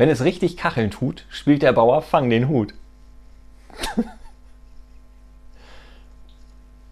Wenn es richtig Kacheln tut, spielt der Bauer Fang den Hut.